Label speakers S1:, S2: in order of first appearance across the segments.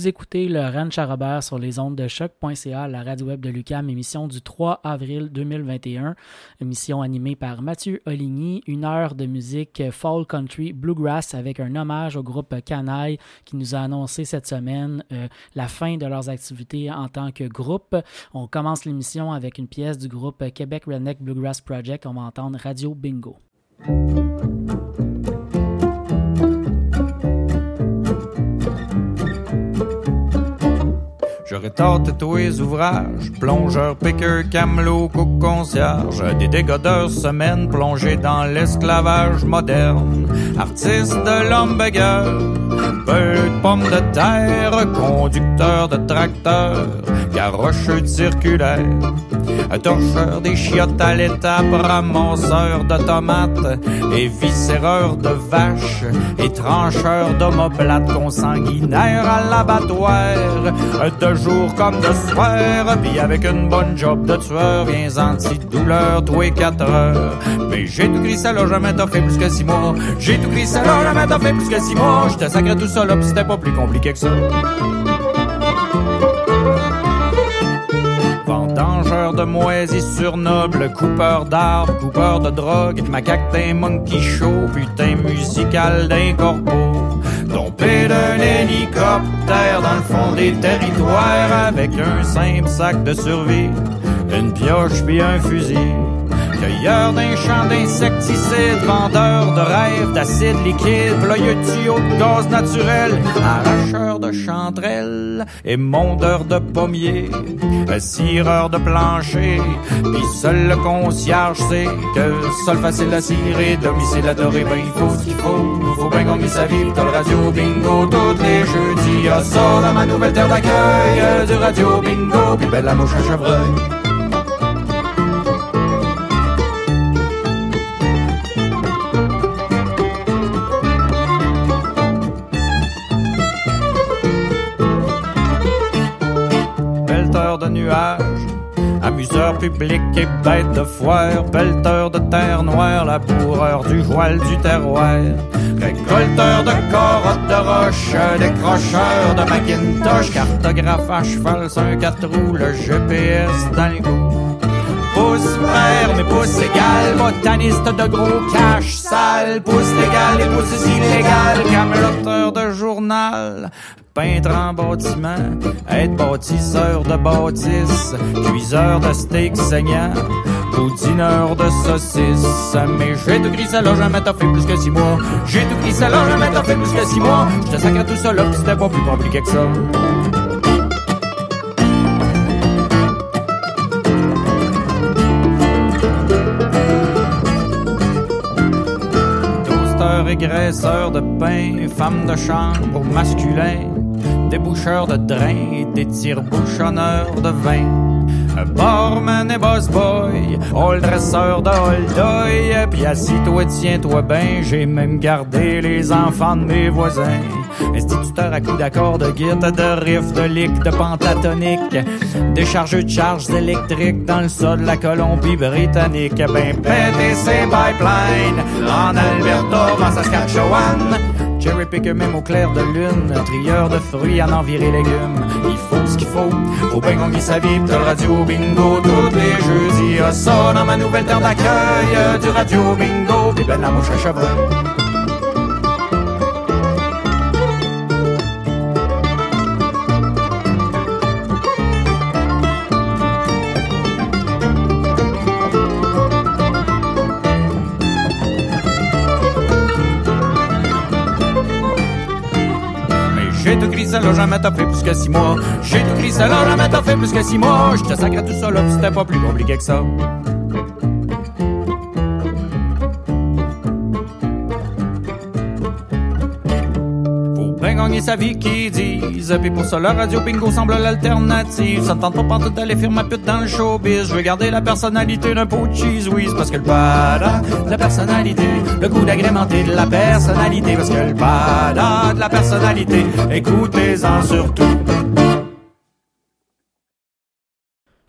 S1: Vous écoutez le Ranch à Robert sur les ondes de choc.ca, la radio web de Lucam, émission du 3 avril 2021. Émission animée par Mathieu Oligny, une heure de musique fall country bluegrass avec un hommage au groupe Canaille qui nous a annoncé cette semaine euh, la fin de leurs activités en tant que groupe. On commence l'émission avec une pièce du groupe Québec Redneck Bluegrass Project. On va entendre Radio Bingo.
S2: J'aurais tenté tous les ouvrages, plongeur, piqueur, camelot, cook, concierge, des dégodeurs semaines plongés dans l'esclavage moderne, artiste de l'hamburger, peu de pommes de terre, conducteur de tracteur, garocheux circulaire, torcheur des chiottes à l'étape, ramasseur de tomates et viscéreur de vaches. Et trancheur d'omoplates consanguinaires à l'abattoir, de jour comme de soir, puis avec une bonne job de tueur, viens anti-douleur, toi et quatre heures. Mais j'ai tout gris ça là, jamais t'as fait plus que six mois. J'ai tout gris ça là, jamais t'as fait plus que six mois. J'étais sacré tout là, pis c'était pas plus compliqué que ça. Vendangeur de moisissures nobles, coupeur d'arbres, coupeur de drogue, macaque d'un monkey show, putain musical d'un corbeau. Tombé d'un hélicoptère dans le fond des territoires avec un simple sac de survie, une pioche puis un fusil. Cueilleur d'un champ d'insecticides, vendeur de rêves d'acide liquide, ployeux de tuyaux de gaz naturel, arracheur de chanterelles et mondeur de pommiers, cireur de plancher, pis seul le concierge sait que seul facile à cirer, domicile adoré, ben il faut ce qu'il faut, faut bien gagner sa vie, t'as le radio bingo tous les jeudis, y'a ça dans ma nouvelle terre d'accueil, du radio bingo, puis belle la mouche à chevreuil. Public et bête de foire, pelleteur de terre noire, laboureur du voile du terroir, récolteur de corottes de roche, décrocheur de Macintosh, cartographe à cheval sur un quatre roues, le GPS dans goût. Pouce vert, mais pouce égal, botaniste de gros cash sale, pouce légal et pouce illégal, cameloteur de journal, peintre en bâtiment, être bâtisseur de bâtisse, cuiseur de steak saignant, boudineur de saucisses. Mais j'ai tout ça là, jamais t'as fait plus que six mois. J'ai tout ça là, jamais t'as fait plus que six mois. Je te sacre tout ça là, pis c'était pas plus compliqué que ça. Graisseur de pain, femme de chambre masculin, déboucheur de drain des tire-bouchonneurs de vin. Barman et boss boy, all dresseur de holdoy, puis assis-toi, tiens-toi ben, j'ai même gardé les enfants de mes voisins. Instituteur à coups d'accord de guitare, de riff, de lick, de pentatonique, déchargeux de charges électriques dans le sol de la Colombie-Britannique. Ben pété ses pipelines en Alberta, en Saskatchewan. Cherry picker même au clair de lune, trieur de fruits en enviré légumes. Il faut ce qu'il faut, faut bien gagner sa vie, le radio bingo tous les jeudis. Ah, ça dans ma nouvelle terre d'accueil, du radio bingo, pis ben la mouche à chevreuil. Tout gris là, jamais t'as fait plus que six mois. J'ai tout gris là, jamais t'as fait plus que six mois. Je te sacre tout pis c'était pas plus compliqué que ça. Faut bien gagner sa vie qui Puis pour ça la radio bingo semble l'alternative. Ça tente pas partout d'aller faire ma pute dans le showbiz. Je veux garder la personnalité d'un pot de cheese Parce que le bada de la personnalité Le goût d'agrémenter de la personnalité. Parce que le bada de la personnalité Écoutez-en surtout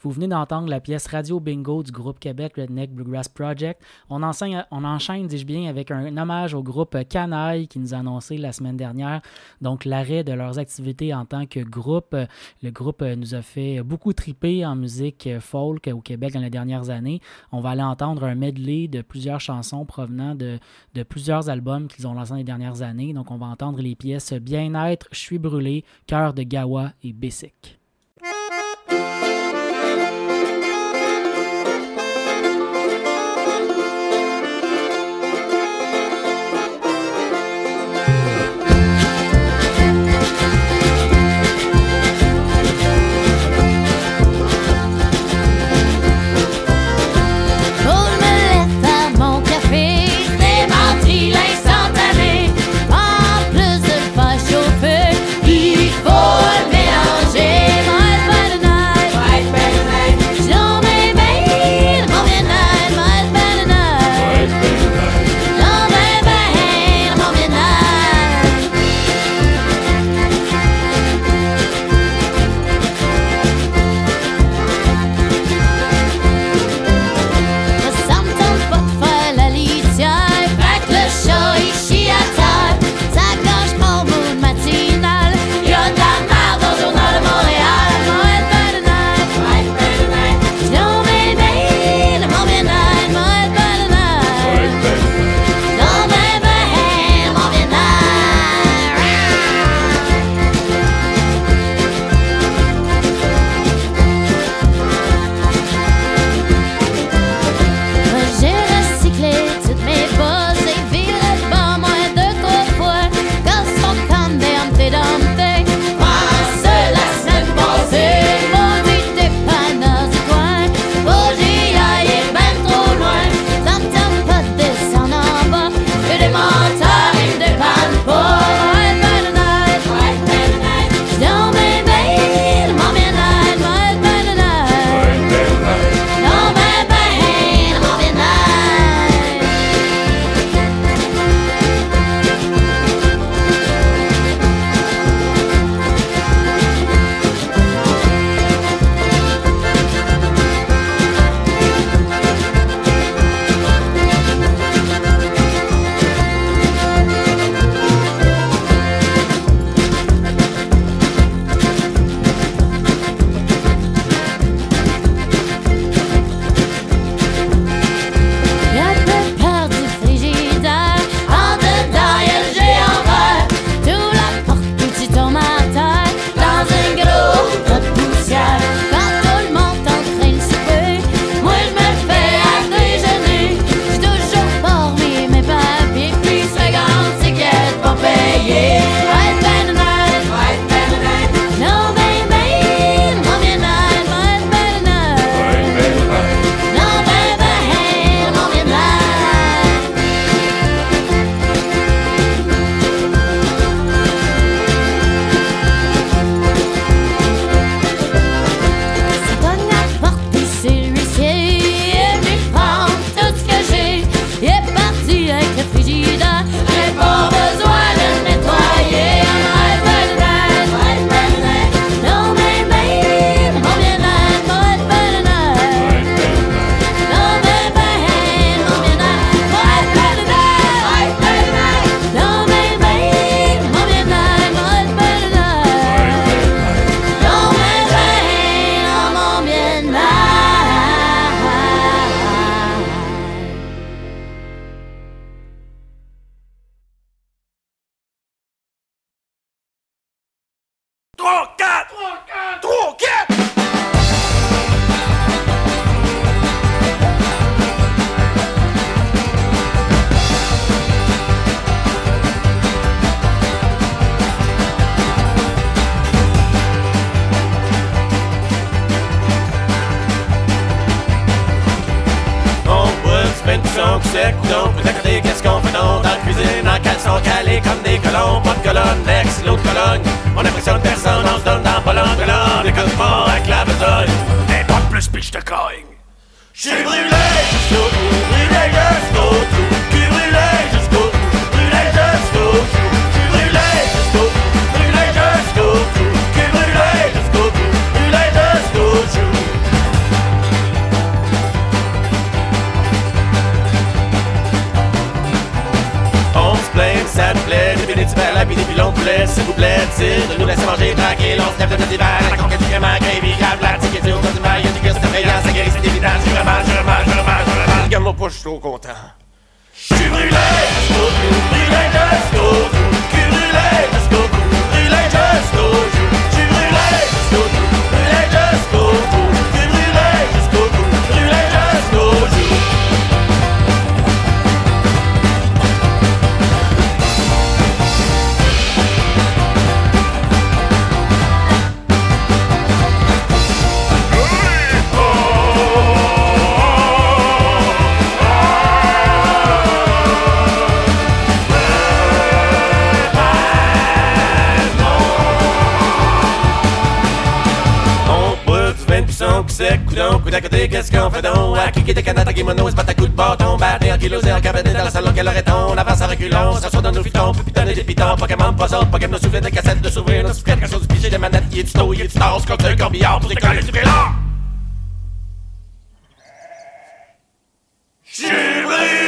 S1: Vous venez d'entendre la pièce Radio Bingo du groupe Québec Redneck Bluegrass Project. On, enchaîne, dis-je bien, avec un hommage au groupe Canaille qui nous a annoncé la semaine dernière donc l'arrêt de leurs activités en tant que groupe. Le groupe nous a fait beaucoup triper en musique folk au Québec dans les dernières années. On va aller entendre un medley de plusieurs chansons provenant de, de plusieurs albums qu'ils ont lancés dans les dernières années. Donc on va entendre les pièces Bien-être, Je suis brûlé, Cœur de Gawa et Bessic.
S3: Puis d'un côté, qu'est-ce qu'on fait donc? À qui kimono, se battre à de bâton, battre en kilos et en cabinet dans la salle qu'elle aurait on avance à reculons, dans nos puis des pitons, pas pas nous souvient de cassettes, de souvenirs, nos des manettes, y est du taux, y est du corbillard, pour décoller du vélo!
S4: J'ai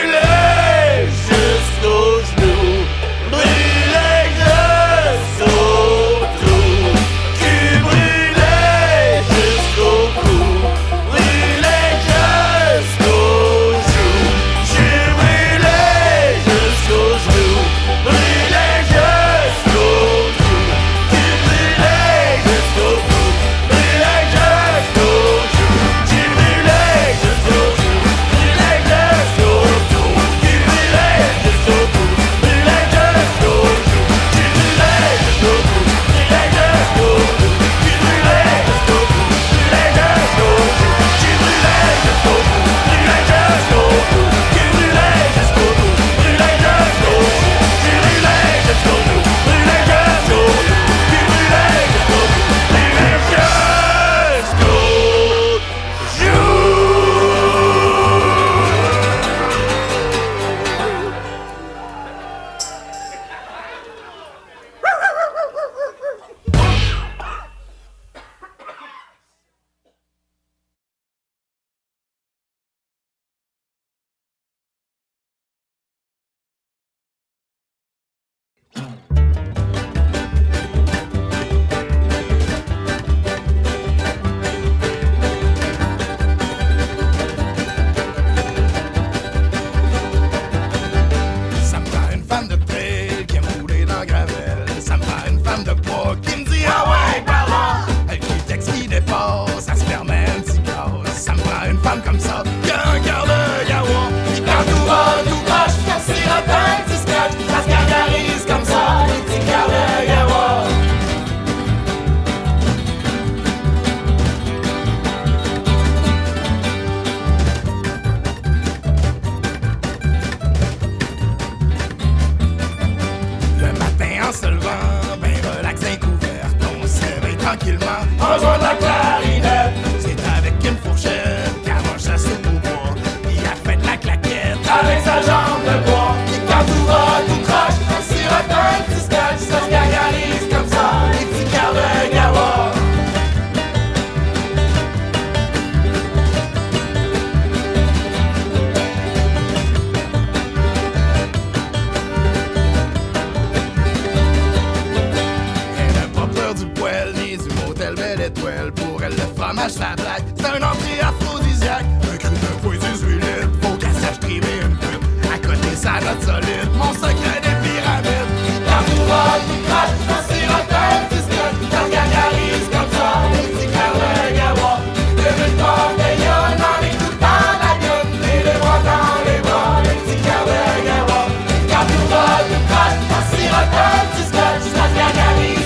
S4: Bogactwo, sirota, zyskać, znać jak ja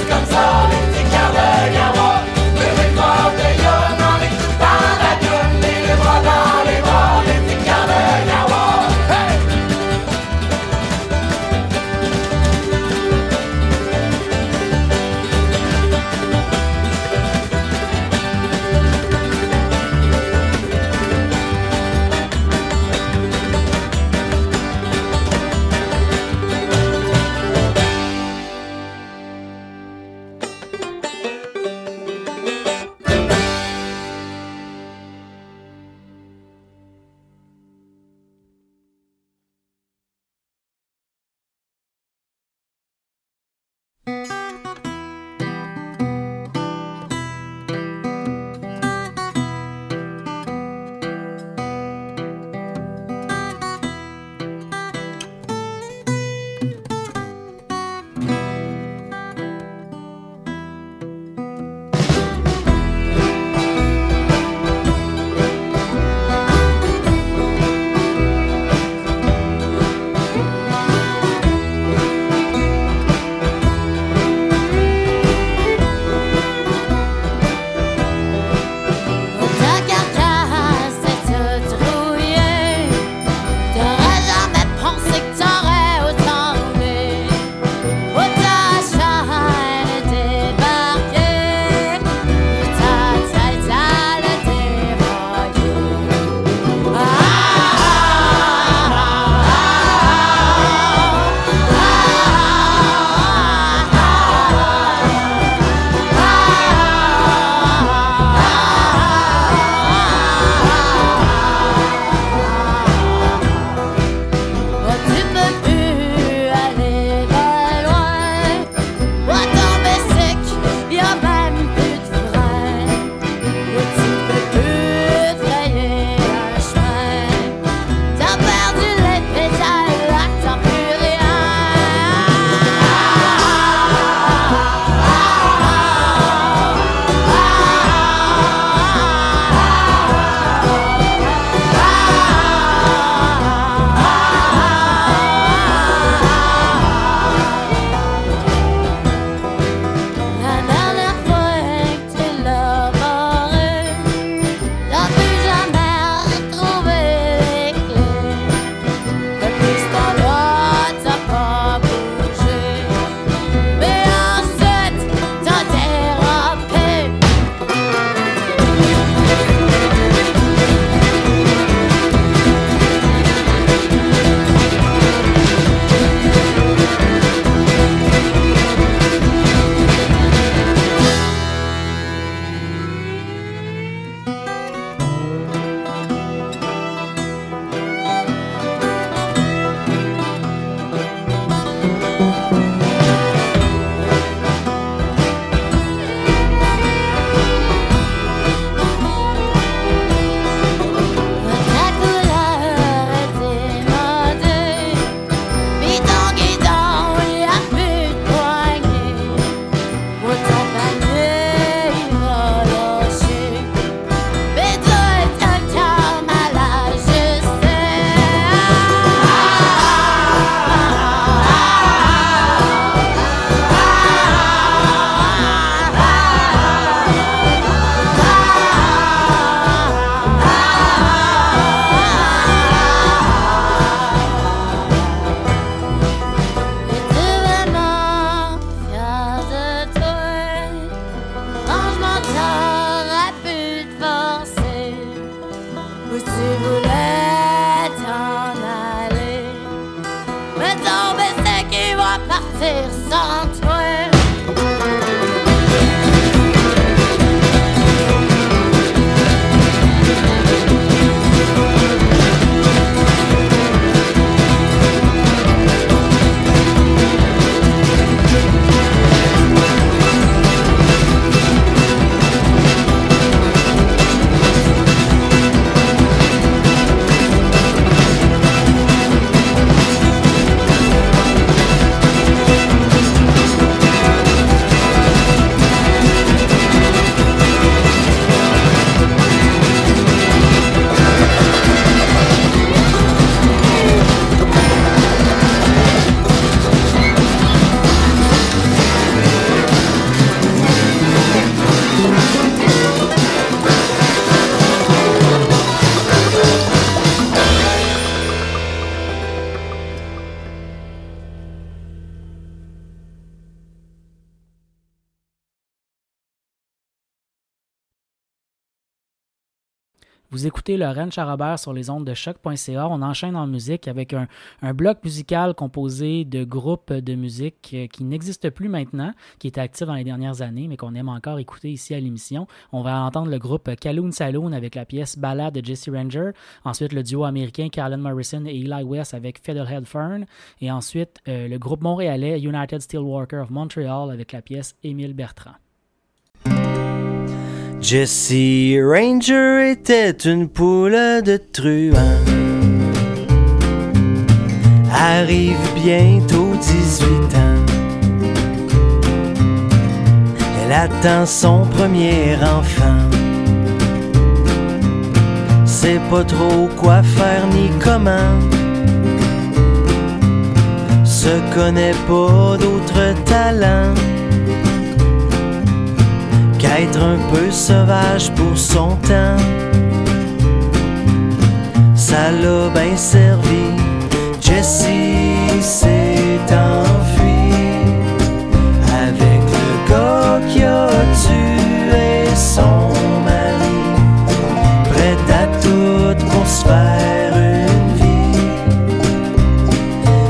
S1: Vous écoutez Lorraine Charabert sur les ondes de choc.ca. On enchaîne en musique avec un, bloc musical composé de groupes de musique euh, qui n'existent plus maintenant, qui étaient actifs dans les dernières années, mais qu'on aime encore écouter ici à l'émission. On va entendre le groupe Kaloon Saloon avec la pièce Ballade de Jesse Ranger. Ensuite, le duo américain Carlin Morrison et Eli West avec Fiddlehead Fern. Et ensuite, euh, le groupe montréalais United Steelworker of Montreal avec la pièce Émile Bertrand.
S5: Jesse Ranger était une poule de truand. Arrive bientôt 18 ans. Elle attend son premier enfant. Sait pas trop quoi faire ni comment. Se connaît pas d'autres talents qu'être un peu sauvage pour son temps. Ça l'a bien servi, Jessie s'est enfuie avec le gars qui a tué son mari, prêt à tout pour se faire une vie.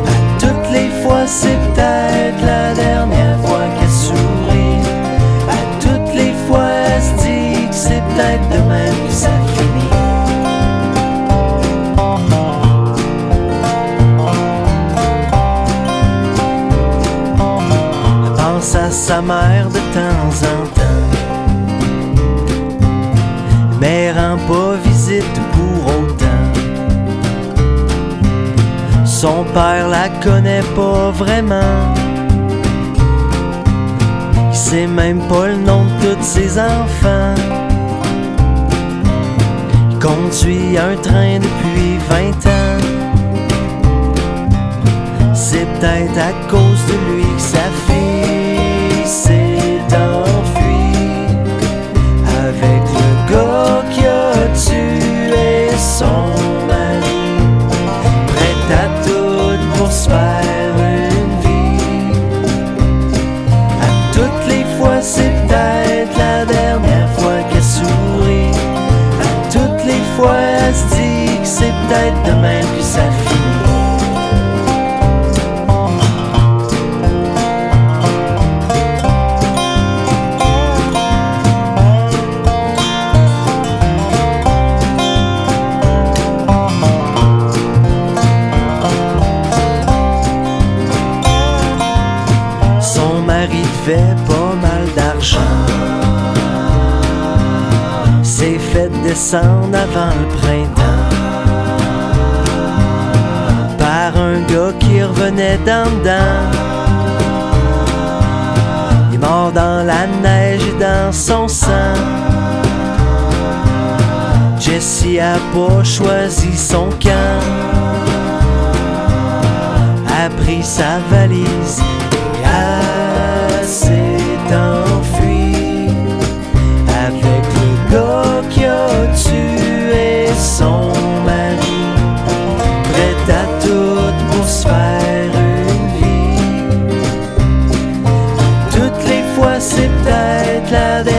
S5: À toutes les fois, c'est peut-être à sa mère de temps en temps. Mais rend pas visite pour autant. Son père la connaît pas vraiment. Il sait même pas le nom de tous ses enfants. Il conduit un train depuis 20 ans. C'est peut-être à cause de lui que sa fille son mari, prêt à tout pour se faire une vie. À toutes les fois, c'est peut-être la dernière fois qu'elle sourit. À toutes les fois, elle se dit que c'est peut-être demain que ça finit. Descendre avant le printemps. Par un gars qui revenait d'en dedans. Il est mort dans la neige et dans son sang. Jessie a pas choisi son camp. A pris sa valise et elle s'est peut-être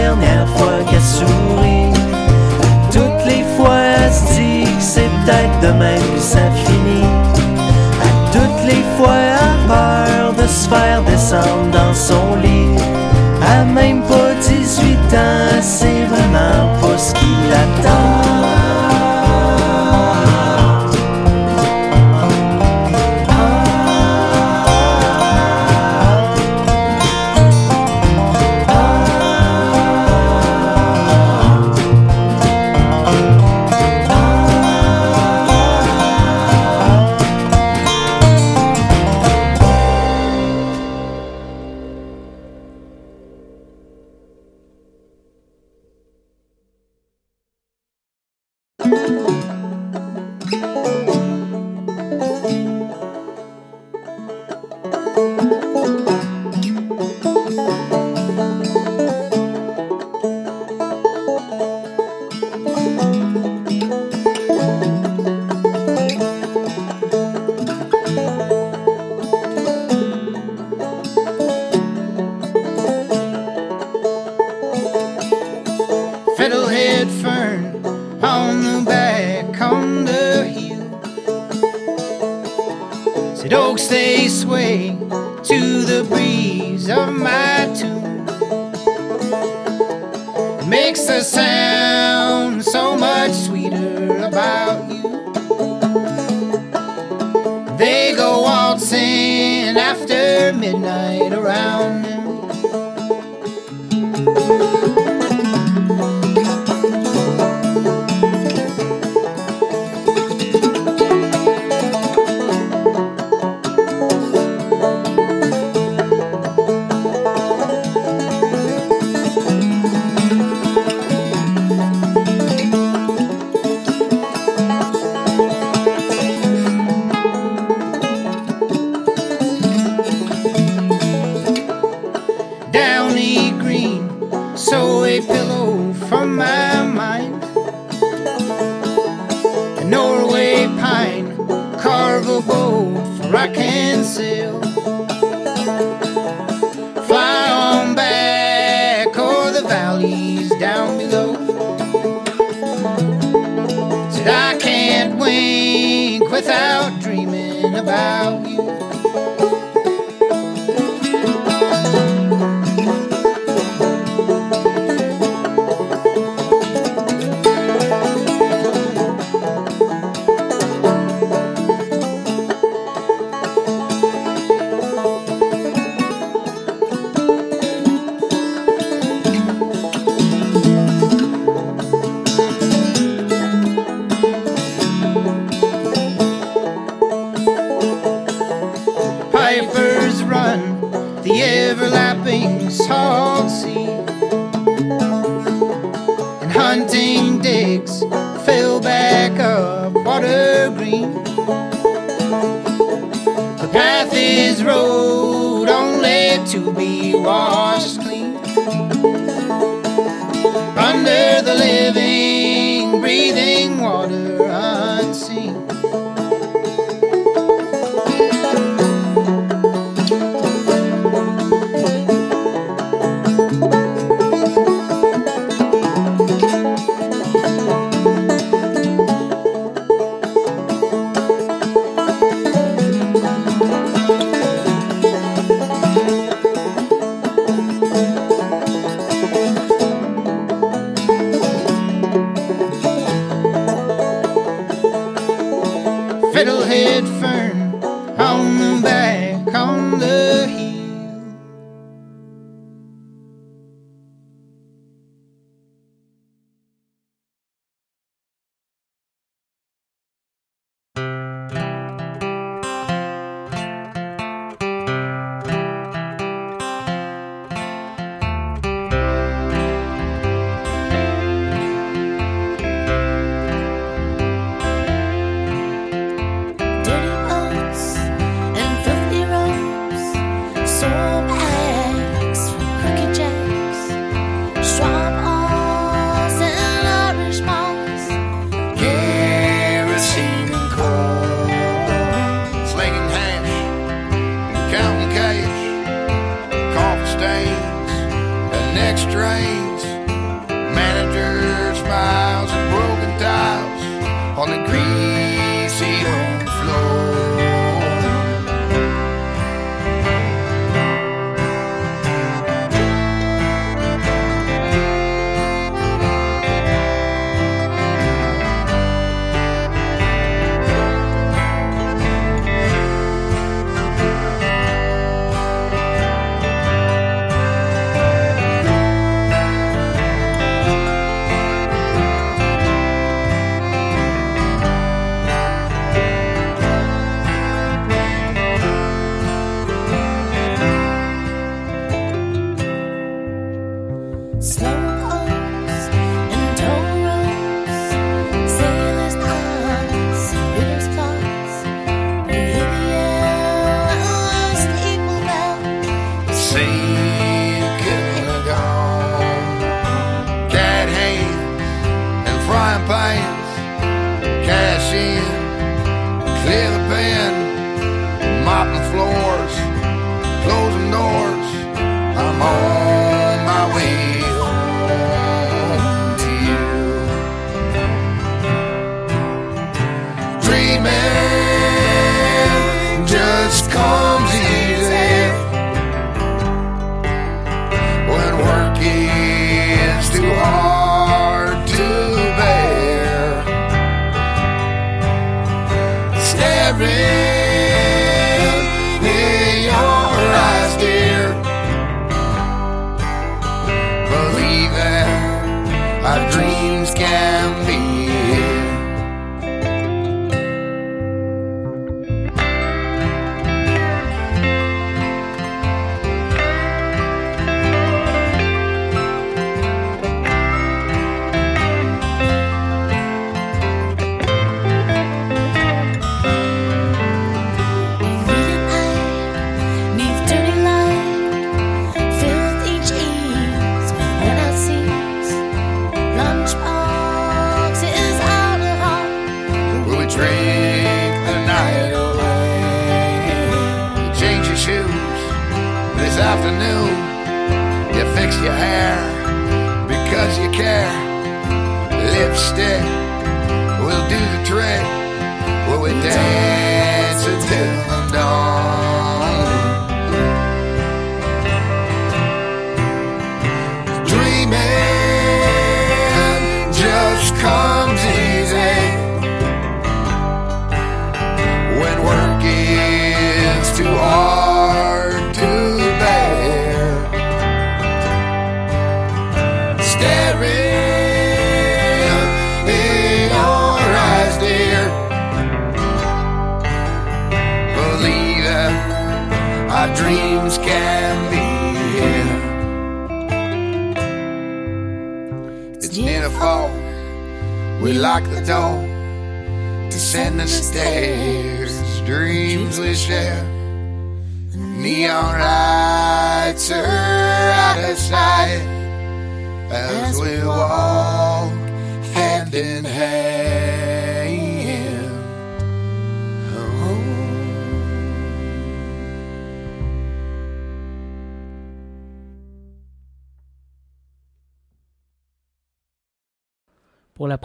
S6: water unseen.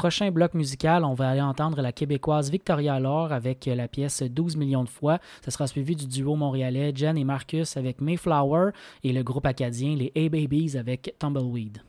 S7: prochain bloc musical, on va aller entendre la Québécoise Victoria Laure avec euh, la pièce 12 millions de fois. Ça sera suivi du duo montréalais Jen et Marcus avec Mayflower et le groupe acadien les A-Babies avec Tumbleweed.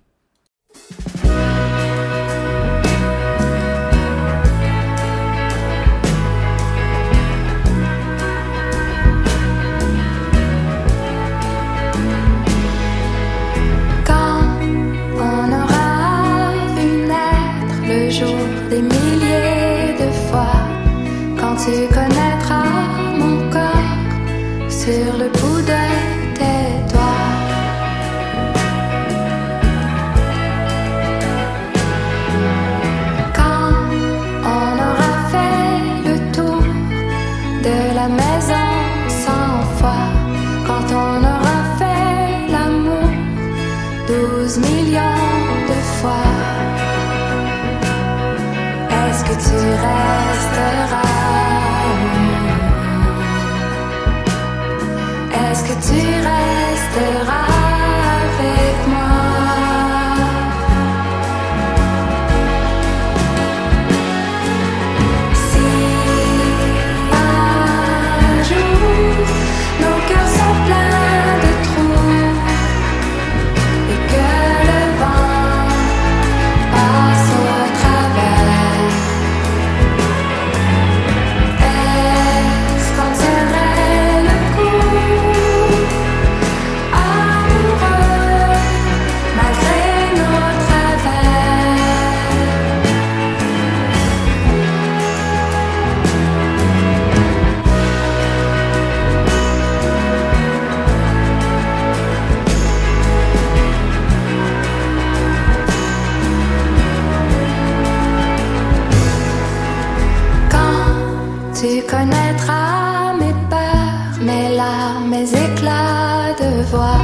S8: Tu connaîtras mes peurs, mes larmes, mes éclats de voix.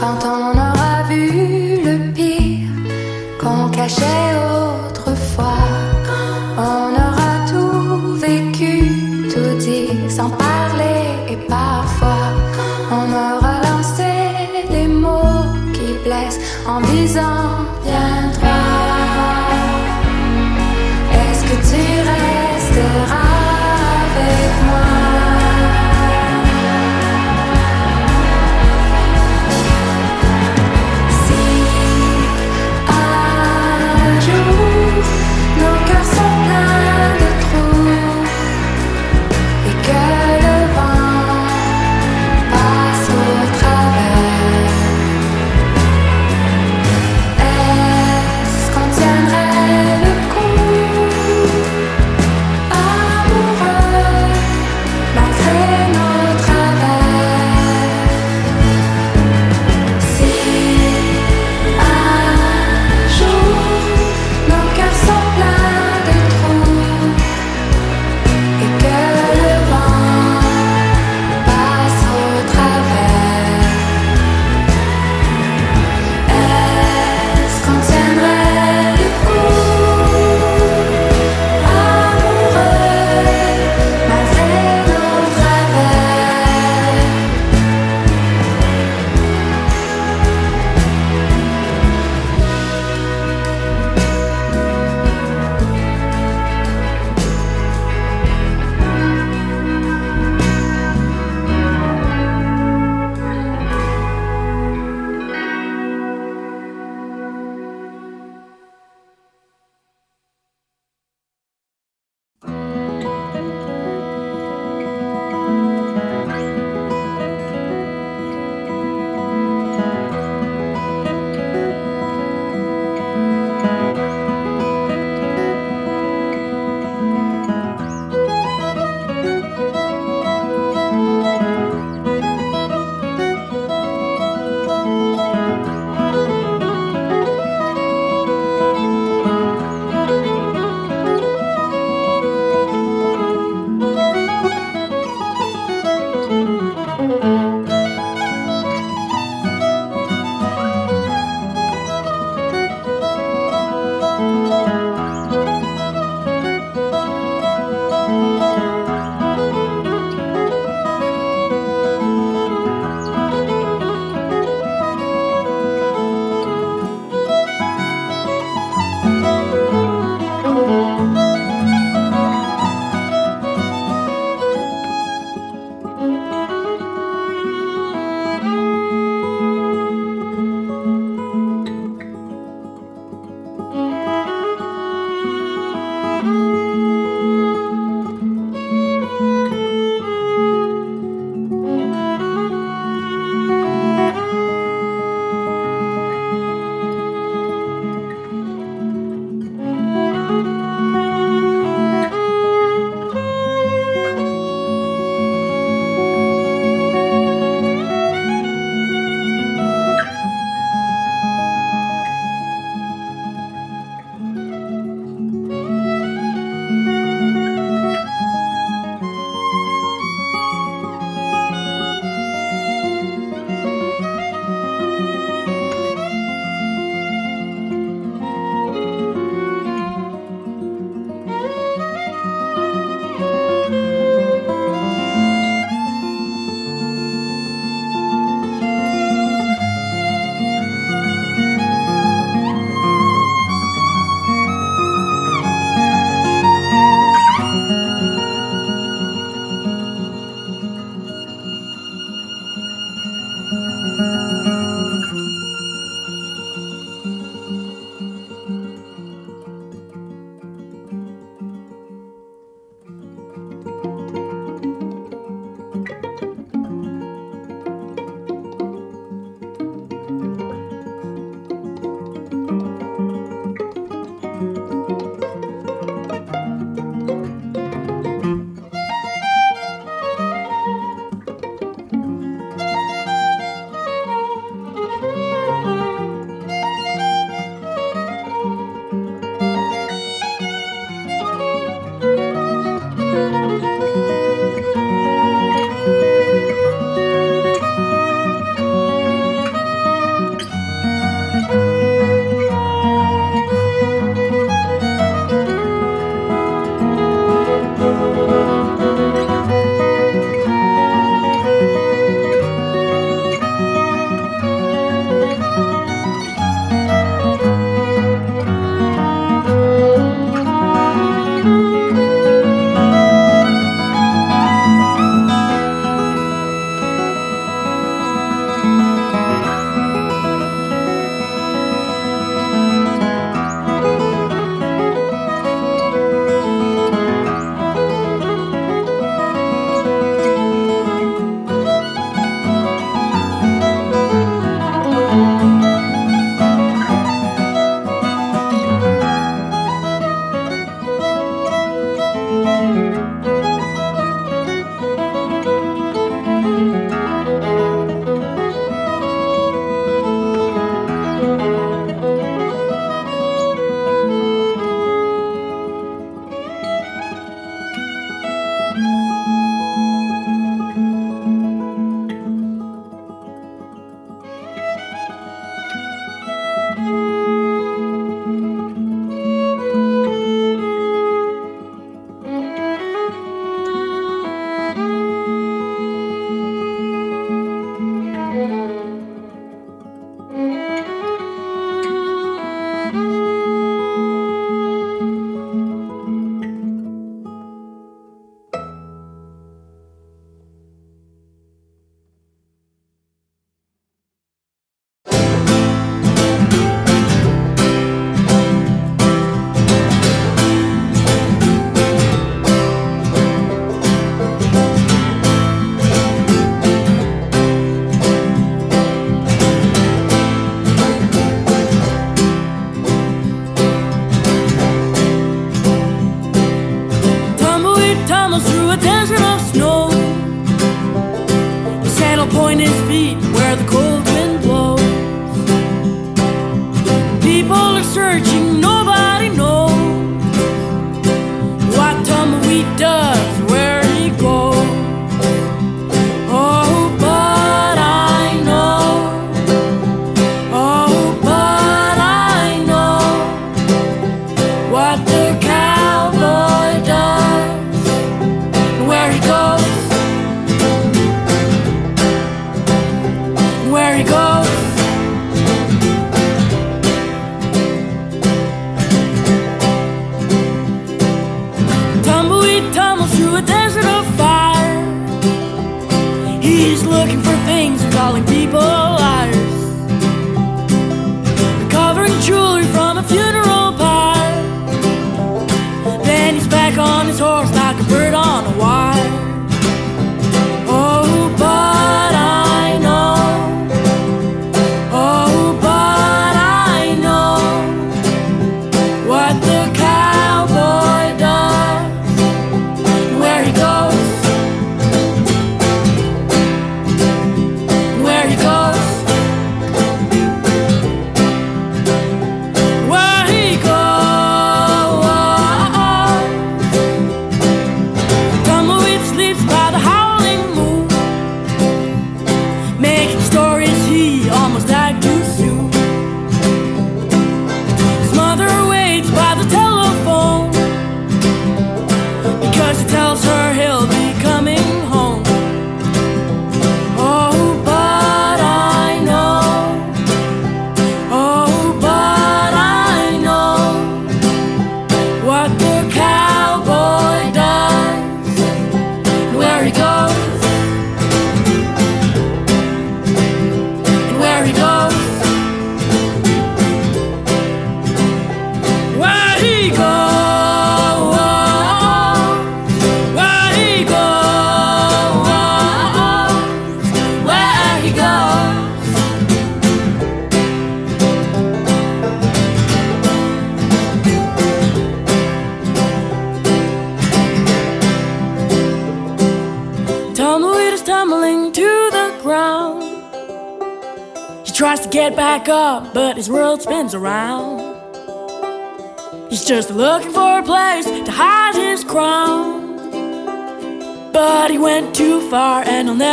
S8: Quand on aura vu le pire qu'on cachait au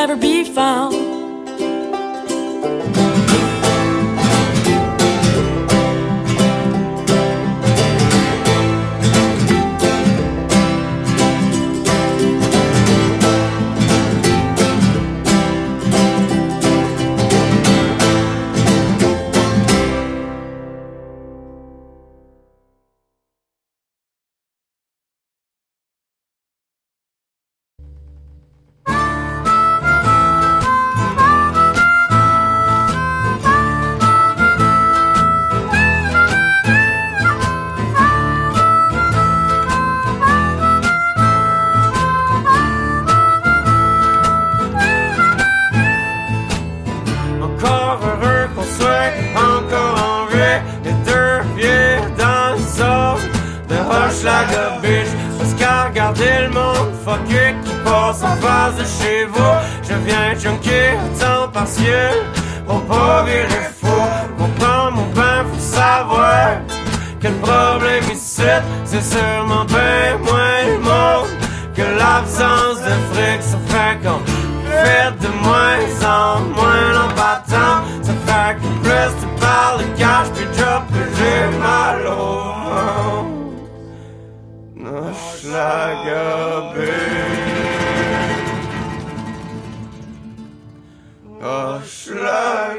S9: never be found.
S10: regardez le monde fucké qui passe en face de chez vous. Je viens junker à temps partiel pour pas virer fou. Pour prendre mon pain, faut savoir que le problème ici, c'est sûrement bien moins le monde que l'absence de fric. Ça fait qu'on fait de moins en agape. Ashrei.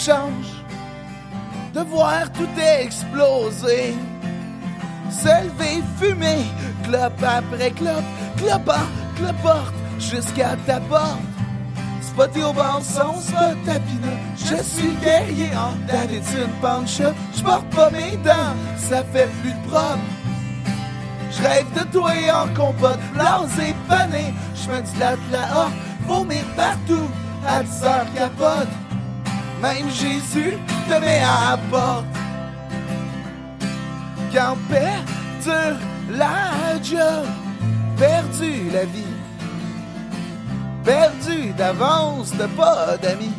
S10: change de voir tout exploser. S'élever, fumer, clope après clope, clopant, cloporte jusqu'à ta porte. Spoté au bord, sans spot tapineux. Je suis guerrier en Davidson Pancho. Je porte pas mes dents, ça fait plus de propre. Je rêve de toi en compote, blasé pané. Je me dilate la horte, vomir partout, à 10 capote. Même Jésus te met à bord. Quand perdu la job,
S11: perdu la vie, perdu d'avance, t'as pas d'amis.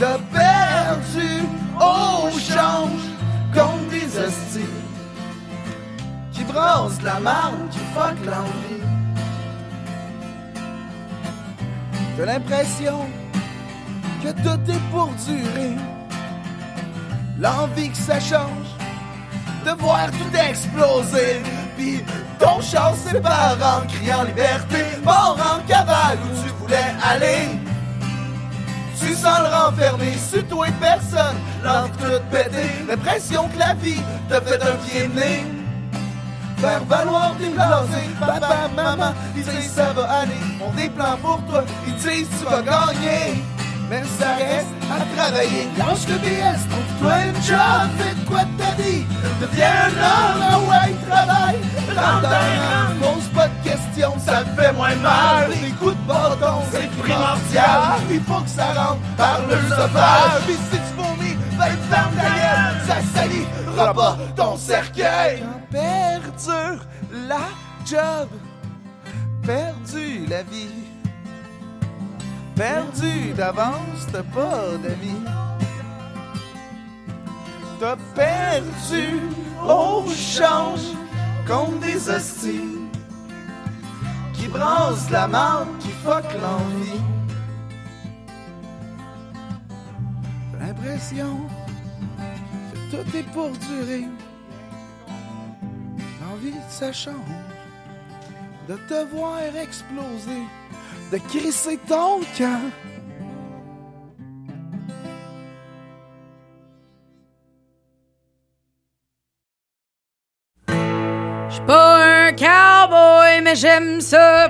S11: T'as perdu au change contre des hostiles qui brassent la marne, qui fuck l'envie. T'as l'impression que tout est pour durer. L'envie que ça change, de voir tout exploser. Puis ton char sépare en criant liberté, mort en cavale où tu voulais aller. Tu sens le renfermer sur toi et personne, l'entre tout pété, l'impression que la vie t'a fait un de. Faire valoir tes blasés, papa, maman, ils disent ça va aller, on des plans pour toi, ils disent tu vas gagner. Mais ça reste à travailler, lâche le BS, trouve-toi une job, fais quoi de ta vie, deviens un homme, ah ouais, travaille, rentre un pose pas de questions, ça te fait moins mal, les coups de bâton, c'est primordial, il faut que ça rentre par l'œsophage, puis si tu vomis, ben ferme ta gueule, ça salira pas ton cercueil. Perdure la job, perdu la vie. Perdu d'avance, t'as pas d'amis. T'as perdu au change contre des hosties qui brassent la marde, qui fuck l'envie. L'impression que tout est pour durer. L'envie, ça change de te voir exploser de crisser ton camp.
S12: J'suis pas un cowboy, mais j'aime ça